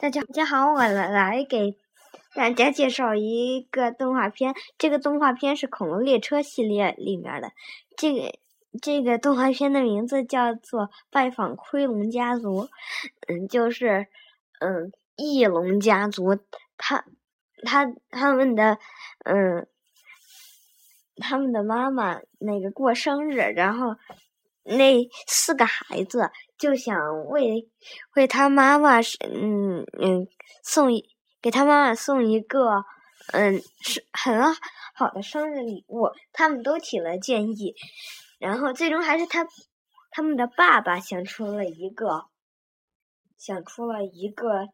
大家大家好，我来来给大家介绍一个动画片。这个动画片是《恐龙列车》系列里面的。这个这个动画片的名字叫做《拜访盔龙家族》。嗯，就是嗯，翼龙家族，他他他们的嗯，他们的妈妈那个过生日，然后。那四个孩子就想为为他妈妈是嗯嗯送给他妈妈送一个嗯是很好的生日礼物，他们都提了建议，然后最终还是他他们的爸爸想出了一个想出了一个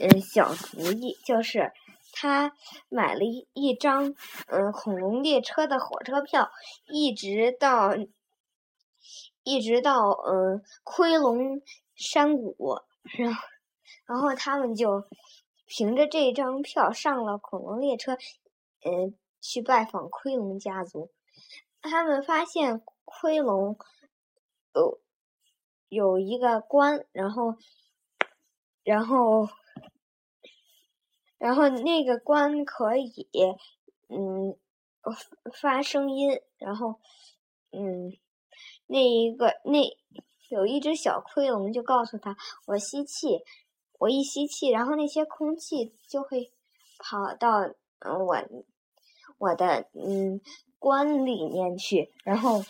嗯小主意，就是他买了一张嗯恐龙列车的火车票，一直到。一直到嗯，盔龙山谷，然后，然后他们就凭着这张票上了恐龙列车，嗯，去拜访盔龙家族。他们发现盔龙有有一个关，然后，然后，然后那个关可以嗯发声音，然后嗯。那一个那有一只小盔龙就告诉他：“我吸气，我一吸气，然后那些空气就会跑到嗯我我的嗯关里面去，然后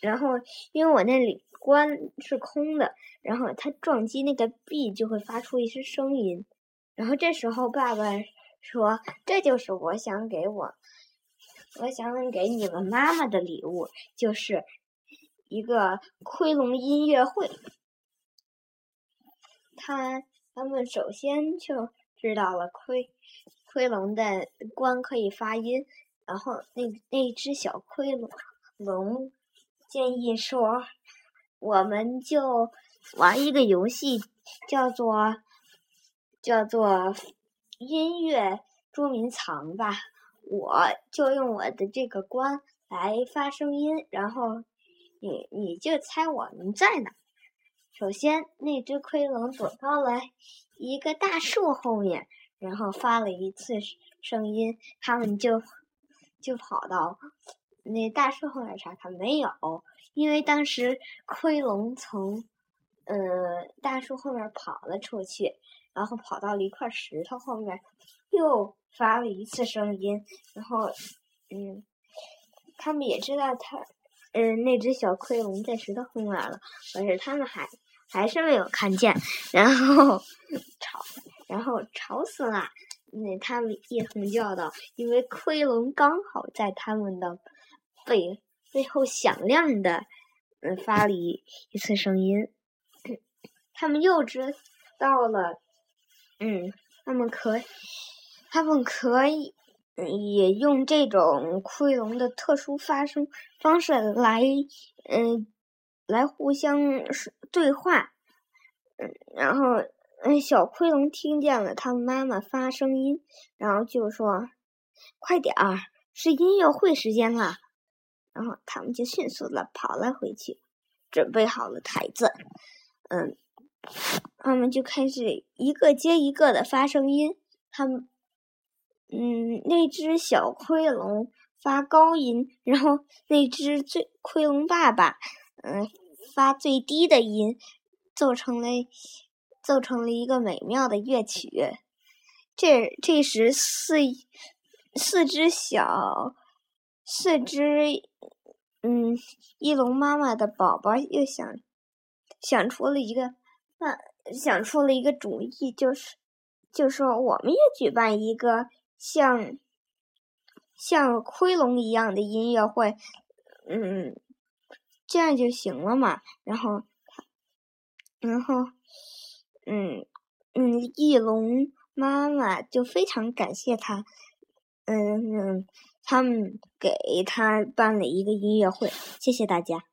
然后因为我那里关是空的，然后它撞击那个壁就会发出一些声音，然后这时候爸爸说：这就是我想给我。”我想给你们妈妈的礼物，就是一个盔龙音乐会。他他们首先就知道了盔盔龙的关可以发音，然后那那只小盔龙龙建议说，我们就玩一个游戏，叫做叫做音乐捉迷藏吧。我就用我的这个关来发声音，然后你你就猜我们在哪。首先，那只盔龙躲到了一个大树后面，然后发了一次声音。他们就就跑到那大树后面查看，没有，因为当时盔龙从呃大树后面跑了出去，然后跑到了一块石头后面，又。发了一次声音，然后，嗯，他们也知道他，嗯，那只小盔龙在石头后面了，可是他们还还是没有看见，然后吵，然后吵死了，那他们一同叫道，因为盔龙刚好在他们的背背后响亮的，嗯，发了一一次声音，他们又知道了，嗯，他们可。他们可以也用这种盔龙的特殊发声方式来，嗯，来互相对话，嗯，然后，嗯，小盔龙听见了他妈妈发声音，然后就说：“快点儿，是音乐会时间了。”然后他们就迅速的跑了回去，准备好了台子，嗯，他们就开始一个接一个的发声音，他们。嗯，那只小盔龙发高音，然后那只最盔龙爸爸，嗯，发最低的音，奏成了奏成了一个美妙的乐曲。这这时四四只小四只嗯翼龙妈妈的宝宝又想想出了一个办想出了一个主意，就是就说我们也举办一个。像像盔龙一样的音乐会，嗯，这样就行了嘛。然后，然后，嗯嗯，翼龙妈妈就非常感谢他，嗯嗯，他们给他办了一个音乐会，谢谢大家。